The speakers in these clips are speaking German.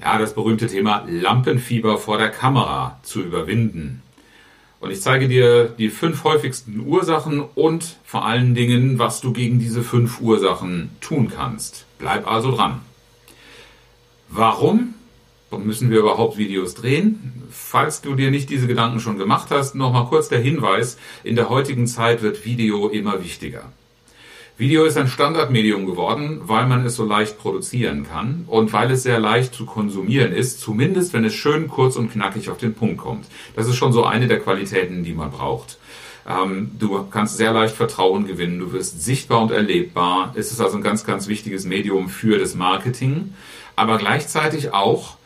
ja, das berühmte Thema Lampenfieber vor der Kamera zu überwinden. Und ich zeige dir die fünf häufigsten Ursachen und vor allen Dingen, was du gegen diese fünf Ursachen tun kannst. Bleib also dran. Warum müssen wir überhaupt Videos drehen? Falls du dir nicht diese Gedanken schon gemacht hast, nochmal kurz der Hinweis, in der heutigen Zeit wird Video immer wichtiger. Video ist ein Standardmedium geworden, weil man es so leicht produzieren kann und weil es sehr leicht zu konsumieren ist, zumindest wenn es schön kurz und knackig auf den Punkt kommt. Das ist schon so eine der Qualitäten, die man braucht. Ähm, du kannst sehr leicht Vertrauen gewinnen, du wirst sichtbar und erlebbar. Es ist also ein ganz, ganz wichtiges Medium für das Marketing, aber gleichzeitig auch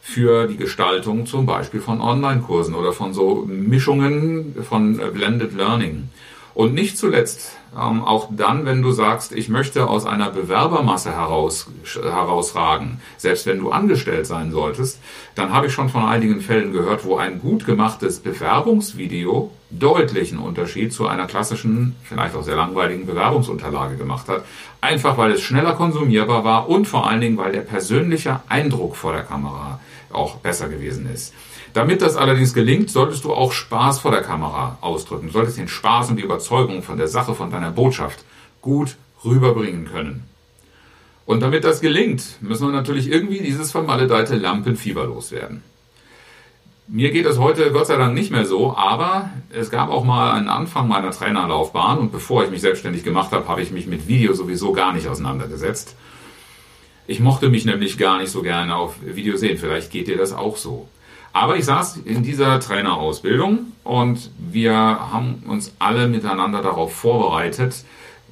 für die Gestaltung zum Beispiel von Online-Kursen oder von so Mischungen von äh, Blended Learning. Und nicht zuletzt ähm, auch dann, wenn du sagst, ich möchte aus einer Bewerbermasse heraus, herausragen, selbst wenn du angestellt sein solltest, dann habe ich schon von einigen Fällen gehört, wo ein gut gemachtes Bewerbungsvideo deutlichen Unterschied zu einer klassischen, vielleicht auch sehr langweiligen Bewerbungsunterlage gemacht hat. Einfach weil es schneller konsumierbar war und vor allen Dingen, weil der persönliche Eindruck vor der Kamera auch besser gewesen ist. Damit das allerdings gelingt, solltest du auch Spaß vor der Kamera ausdrücken. Du solltest den Spaß und die Überzeugung von der Sache, von deiner Botschaft gut rüberbringen können. Und damit das gelingt, müssen wir natürlich irgendwie dieses vermaledeite Lampenfieber loswerden. Mir geht es heute Gott sei Dank nicht mehr so, aber es gab auch mal einen Anfang meiner Trainerlaufbahn und bevor ich mich selbstständig gemacht habe, habe ich mich mit Video sowieso gar nicht auseinandergesetzt. Ich mochte mich nämlich gar nicht so gerne auf Video sehen. Vielleicht geht dir das auch so. Aber ich saß in dieser Trainerausbildung und wir haben uns alle miteinander darauf vorbereitet,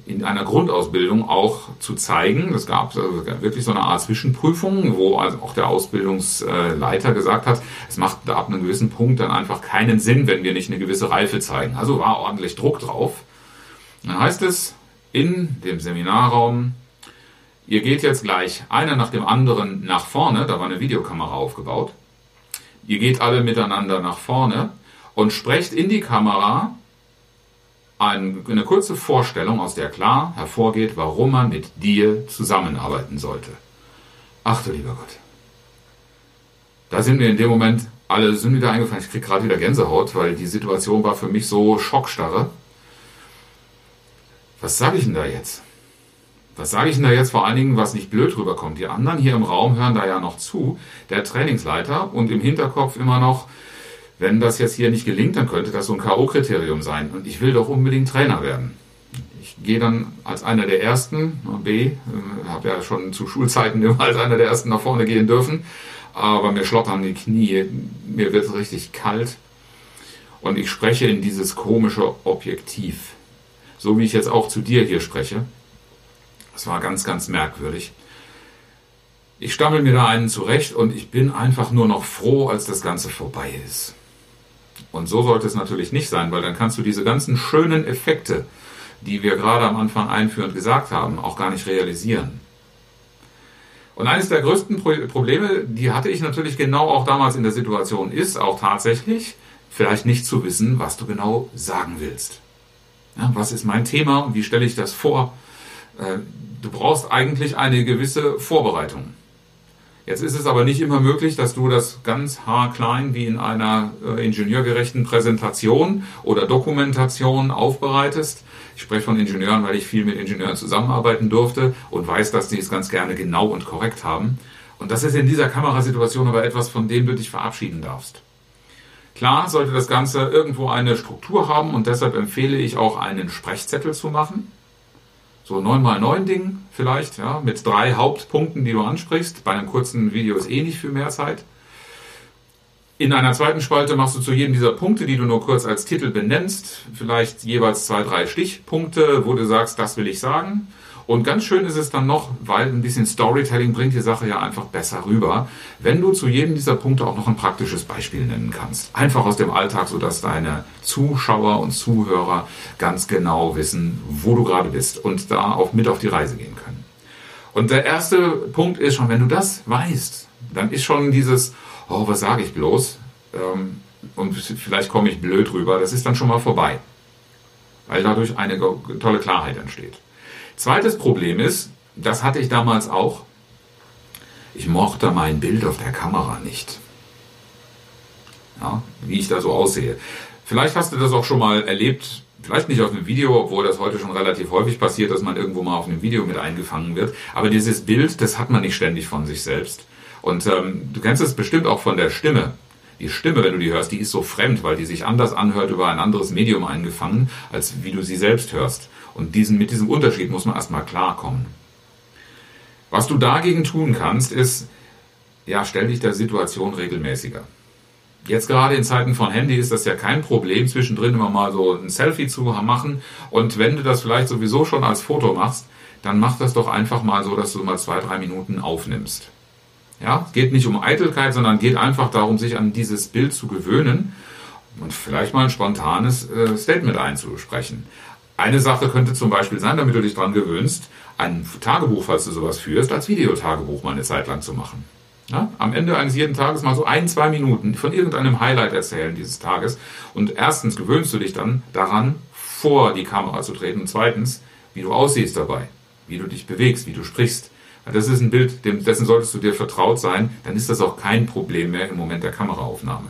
in einer Grundausbildung auch zu zeigen. Es gab also wirklich so eine Art Zwischenprüfung, wo also auch der Ausbildungsleiter gesagt hat, es macht ab einem gewissen Punkt dann einfach keinen Sinn, wenn wir nicht eine gewisse Reife zeigen. Also war ordentlich Druck drauf. Dann heißt es in dem Seminarraum, ihr geht jetzt gleich einer nach dem anderen nach vorne, da war eine Videokamera aufgebaut Ihr geht alle miteinander nach vorne und sprecht in die Kamera eine kurze Vorstellung, aus der klar hervorgeht, warum man mit dir zusammenarbeiten sollte. Ach du lieber Gott. Da sind mir in dem Moment alle sind wieder eingefallen. Ich kriege gerade wieder Gänsehaut, weil die Situation war für mich so schockstarre. Was sage ich denn da jetzt? Was sage ich denn da jetzt vor allen Dingen, was nicht blöd rüberkommt? Die anderen hier im Raum hören da ja noch zu, der Trainingsleiter und im Hinterkopf immer noch, wenn das jetzt hier nicht gelingt, dann könnte das so ein K.O.-Kriterium sein. Und ich will doch unbedingt Trainer werden. Ich gehe dann als einer der Ersten, B, äh, habe ja schon zu Schulzeiten immer als einer der Ersten nach vorne gehen dürfen, aber mir schlottern die Knie, mir wird richtig kalt und ich spreche in dieses komische Objektiv. So wie ich jetzt auch zu dir hier spreche. Das war ganz, ganz merkwürdig. Ich stammel mir da einen zurecht und ich bin einfach nur noch froh, als das Ganze vorbei ist. Und so sollte es natürlich nicht sein, weil dann kannst du diese ganzen schönen Effekte, die wir gerade am Anfang einführend gesagt haben, auch gar nicht realisieren. Und eines der größten Probleme, die hatte ich natürlich genau auch damals in der Situation, ist auch tatsächlich, vielleicht nicht zu wissen, was du genau sagen willst. Ja, was ist mein Thema und wie stelle ich das vor? Äh, du brauchst eigentlich eine gewisse Vorbereitung. Jetzt ist es aber nicht immer möglich, dass du das ganz haarklein wie in einer äh, ingenieurgerechten Präsentation oder Dokumentation aufbereitest. Ich spreche von Ingenieuren, weil ich viel mit Ingenieuren zusammenarbeiten durfte und weiß, dass die es ganz gerne genau und korrekt haben. Und das ist in dieser Kamerasituation aber etwas, von dem du dich verabschieden darfst. Klar sollte das Ganze irgendwo eine Struktur haben und deshalb empfehle ich auch einen Sprechzettel zu machen so 9x9 Ding vielleicht, ja, mit drei Hauptpunkten, die du ansprichst. Bei einem kurzen Video ist eh nicht viel mehr Zeit. In einer zweiten Spalte machst du zu jedem dieser Punkte, die du nur kurz als Titel benennst, vielleicht jeweils zwei, drei Stichpunkte, wo du sagst, das will ich sagen. Und ganz schön ist es dann noch, weil ein bisschen Storytelling bringt die Sache ja einfach besser rüber, wenn du zu jedem dieser Punkte auch noch ein praktisches Beispiel nennen kannst. Einfach aus dem Alltag, sodass deine Zuschauer und Zuhörer ganz genau wissen, wo du gerade bist und da auch mit auf die Reise gehen können. Und der erste Punkt ist schon, wenn du das weißt, dann ist schon dieses, oh, was sage ich bloß? Ähm, und vielleicht komme ich blöd rüber, das ist dann schon mal vorbei. Weil dadurch eine tolle Klarheit entsteht. Zweites Problem ist, das hatte ich damals auch, ich mochte mein Bild auf der Kamera nicht. Ja, wie ich da so aussehe. Vielleicht hast du das auch schon mal erlebt, vielleicht nicht auf einem Video, obwohl das heute schon relativ häufig passiert, dass man irgendwo mal auf einem Video mit eingefangen wird. Aber dieses Bild, das hat man nicht ständig von sich selbst. Und ähm, du kennst es bestimmt auch von der Stimme. Die Stimme, wenn du die hörst, die ist so fremd, weil die sich anders anhört über ein anderes Medium eingefangen, als wie du sie selbst hörst. Und diesen, mit diesem Unterschied muss man erstmal klarkommen. Was du dagegen tun kannst, ist, ja, stell dich der Situation regelmäßiger. Jetzt gerade in Zeiten von Handy ist das ja kein Problem, zwischendrin immer mal so ein Selfie zu machen. Und wenn du das vielleicht sowieso schon als Foto machst, dann mach das doch einfach mal so, dass du mal zwei, drei Minuten aufnimmst. Ja, geht nicht um Eitelkeit, sondern geht einfach darum, sich an dieses Bild zu gewöhnen und vielleicht mal ein spontanes äh, Statement einzusprechen. Eine Sache könnte zum Beispiel sein, damit du dich daran gewöhnst, ein Tagebuch, falls du sowas führst, als Videotagebuch mal eine Zeit lang zu machen. Ja? Am Ende eines jeden Tages mal so ein, zwei Minuten von irgendeinem Highlight erzählen dieses Tages. Und erstens gewöhnst du dich dann daran, vor die Kamera zu treten. Und zweitens, wie du aussiehst dabei, wie du dich bewegst, wie du sprichst. Das ist ein Bild, dessen solltest du dir vertraut sein. Dann ist das auch kein Problem mehr im Moment der Kameraaufnahme.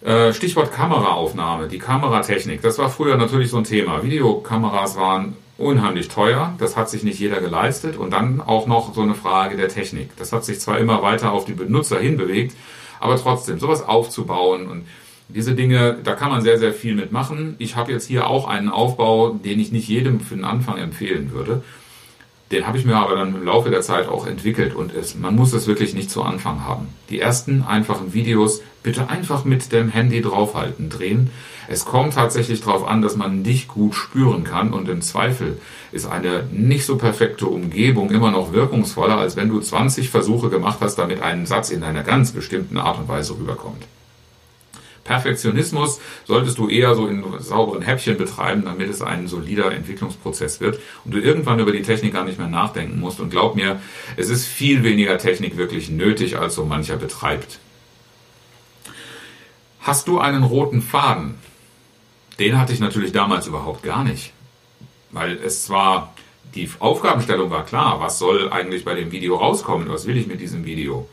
Äh, Stichwort Kameraaufnahme, die Kameratechnik. Das war früher natürlich so ein Thema. Videokameras waren unheimlich teuer, das hat sich nicht jeder geleistet und dann auch noch so eine Frage der Technik. Das hat sich zwar immer weiter auf die Benutzer hinbewegt, aber trotzdem, sowas aufzubauen und diese Dinge, da kann man sehr, sehr viel mitmachen. Ich habe jetzt hier auch einen Aufbau, den ich nicht jedem für den Anfang empfehlen würde. Den habe ich mir aber dann im Laufe der Zeit auch entwickelt und es, man muss es wirklich nicht zu Anfang haben. Die ersten einfachen Videos bitte einfach mit dem Handy draufhalten, drehen. Es kommt tatsächlich darauf an, dass man dich gut spüren kann und im Zweifel ist eine nicht so perfekte Umgebung immer noch wirkungsvoller, als wenn du 20 Versuche gemacht hast, damit ein Satz in einer ganz bestimmten Art und Weise rüberkommt. Perfektionismus solltest du eher so in sauberen Häppchen betreiben, damit es ein solider Entwicklungsprozess wird und du irgendwann über die Technik gar nicht mehr nachdenken musst. Und glaub mir, es ist viel weniger Technik wirklich nötig, als so mancher betreibt. Hast du einen roten Faden? Den hatte ich natürlich damals überhaupt gar nicht. Weil es zwar, die Aufgabenstellung war klar, was soll eigentlich bei dem Video rauskommen, was will ich mit diesem Video?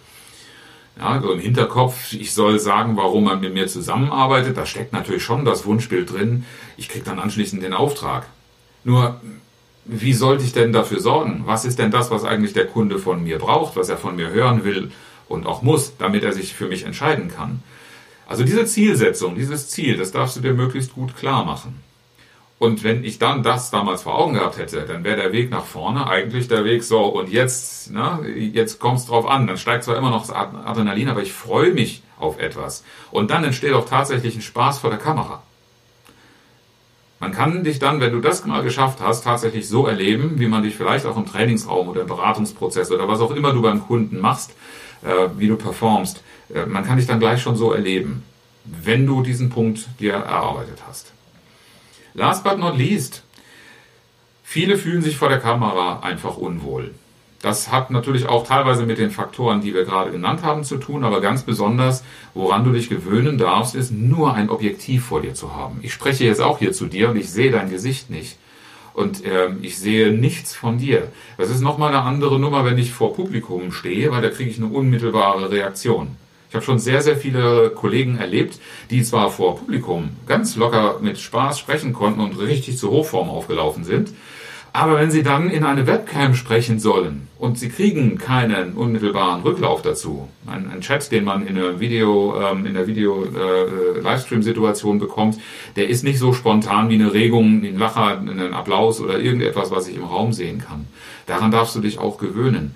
Ja, so im Hinterkopf, ich soll sagen, warum man mit mir zusammenarbeitet. Da steckt natürlich schon das Wunschbild drin. Ich kriege dann anschließend den Auftrag. Nur, wie sollte ich denn dafür sorgen? Was ist denn das, was eigentlich der Kunde von mir braucht, was er von mir hören will und auch muss, damit er sich für mich entscheiden kann? Also diese Zielsetzung, dieses Ziel, das darfst du dir möglichst gut klar machen. Und wenn ich dann das damals vor Augen gehabt hätte, dann wäre der Weg nach vorne eigentlich der Weg so, und jetzt, ne, jetzt kommt es drauf an. Dann steigt zwar immer noch das Adrenalin, aber ich freue mich auf etwas. Und dann entsteht auch tatsächlich ein Spaß vor der Kamera. Man kann dich dann, wenn du das mal geschafft hast, tatsächlich so erleben, wie man dich vielleicht auch im Trainingsraum oder im Beratungsprozess oder was auch immer du beim Kunden machst, äh, wie du performst. Äh, man kann dich dann gleich schon so erleben, wenn du diesen Punkt dir erarbeitet hast. Last but not least, viele fühlen sich vor der Kamera einfach unwohl. Das hat natürlich auch teilweise mit den Faktoren, die wir gerade genannt haben, zu tun, aber ganz besonders, woran du dich gewöhnen darfst, ist nur ein Objektiv vor dir zu haben. Ich spreche jetzt auch hier zu dir und ich sehe dein Gesicht nicht. Und äh, ich sehe nichts von dir. Das ist nochmal eine andere Nummer, wenn ich vor Publikum stehe, weil da kriege ich eine unmittelbare Reaktion. Ich habe schon sehr, sehr viele Kollegen erlebt, die zwar vor Publikum ganz locker mit Spaß sprechen konnten und richtig zur Hochform aufgelaufen sind, aber wenn sie dann in eine Webcam sprechen sollen und sie kriegen keinen unmittelbaren Rücklauf dazu, ein, Chat, den man in der Video, ähm, in der Video äh, bekommt, der ist nicht so spontan wie eine Regung, ein Lacher, ein Applaus oder irgendetwas, was ich im Raum sehen kann. Daran darfst du dich auch gewöhnen.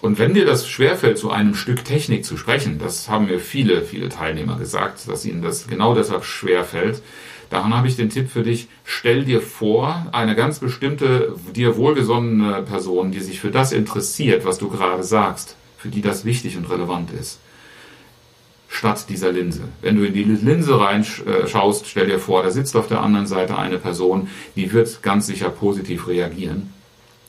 Und wenn dir das schwerfällt, zu einem Stück Technik zu sprechen, das haben mir viele, viele Teilnehmer gesagt, dass ihnen das genau deshalb schwerfällt, Daran habe ich den Tipp für dich, stell dir vor, eine ganz bestimmte, dir wohlgesonnene Person, die sich für das interessiert, was du gerade sagst, für die das wichtig und relevant ist statt dieser Linse. Wenn du in die Linse reinschaust, stell dir vor, da sitzt auf der anderen Seite eine Person, die wird ganz sicher positiv reagieren.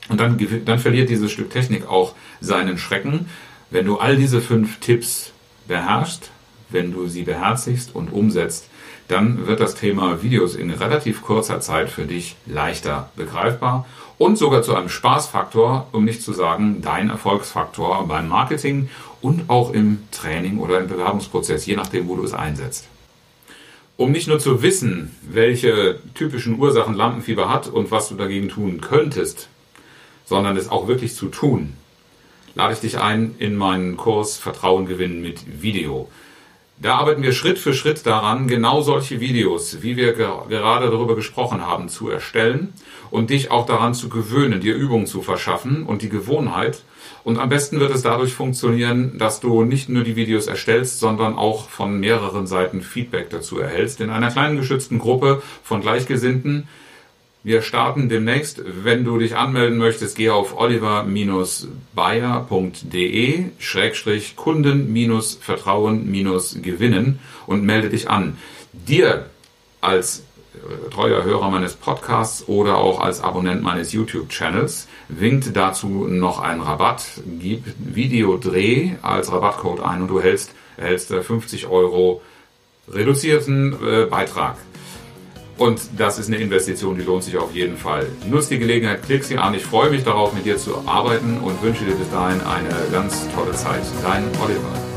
Und dann, dann verliert dieses Stück Technik auch seinen Schrecken. Wenn du all diese fünf Tipps beherrschst, wenn du sie beherzigst und umsetzt, dann wird das Thema Videos in relativ kurzer Zeit für dich leichter begreifbar und sogar zu einem Spaßfaktor, um nicht zu sagen dein Erfolgsfaktor beim Marketing und auch im Training oder im Bewerbungsprozess, je nachdem, wo du es einsetzt. Um nicht nur zu wissen, welche typischen Ursachen Lampenfieber hat und was du dagegen tun könntest, sondern es auch wirklich zu tun, lade ich dich ein in meinen Kurs Vertrauen gewinnen mit Video. Da arbeiten wir Schritt für Schritt daran, genau solche Videos, wie wir gerade darüber gesprochen haben, zu erstellen und dich auch daran zu gewöhnen, dir Übungen zu verschaffen und die Gewohnheit. Und am besten wird es dadurch funktionieren, dass du nicht nur die Videos erstellst, sondern auch von mehreren Seiten Feedback dazu erhältst. In einer kleinen geschützten Gruppe von Gleichgesinnten, wir starten demnächst. Wenn du dich anmelden möchtest, geh auf oliver-bayer.de Schrägstrich Kunden-Vertrauen-Gewinnen und melde dich an. Dir als äh, treuer Hörer meines Podcasts oder auch als Abonnent meines YouTube-Channels winkt dazu noch ein Rabatt. Gib Videodreh als Rabattcode ein und du erhältst, erhältst 50 Euro reduzierten äh, Beitrag. Und das ist eine Investition, die lohnt sich auf jeden Fall. Nutz die Gelegenheit, klick sie an. Ich freue mich darauf, mit dir zu arbeiten und wünsche dir bis dahin eine ganz tolle Zeit. Dein Oliver.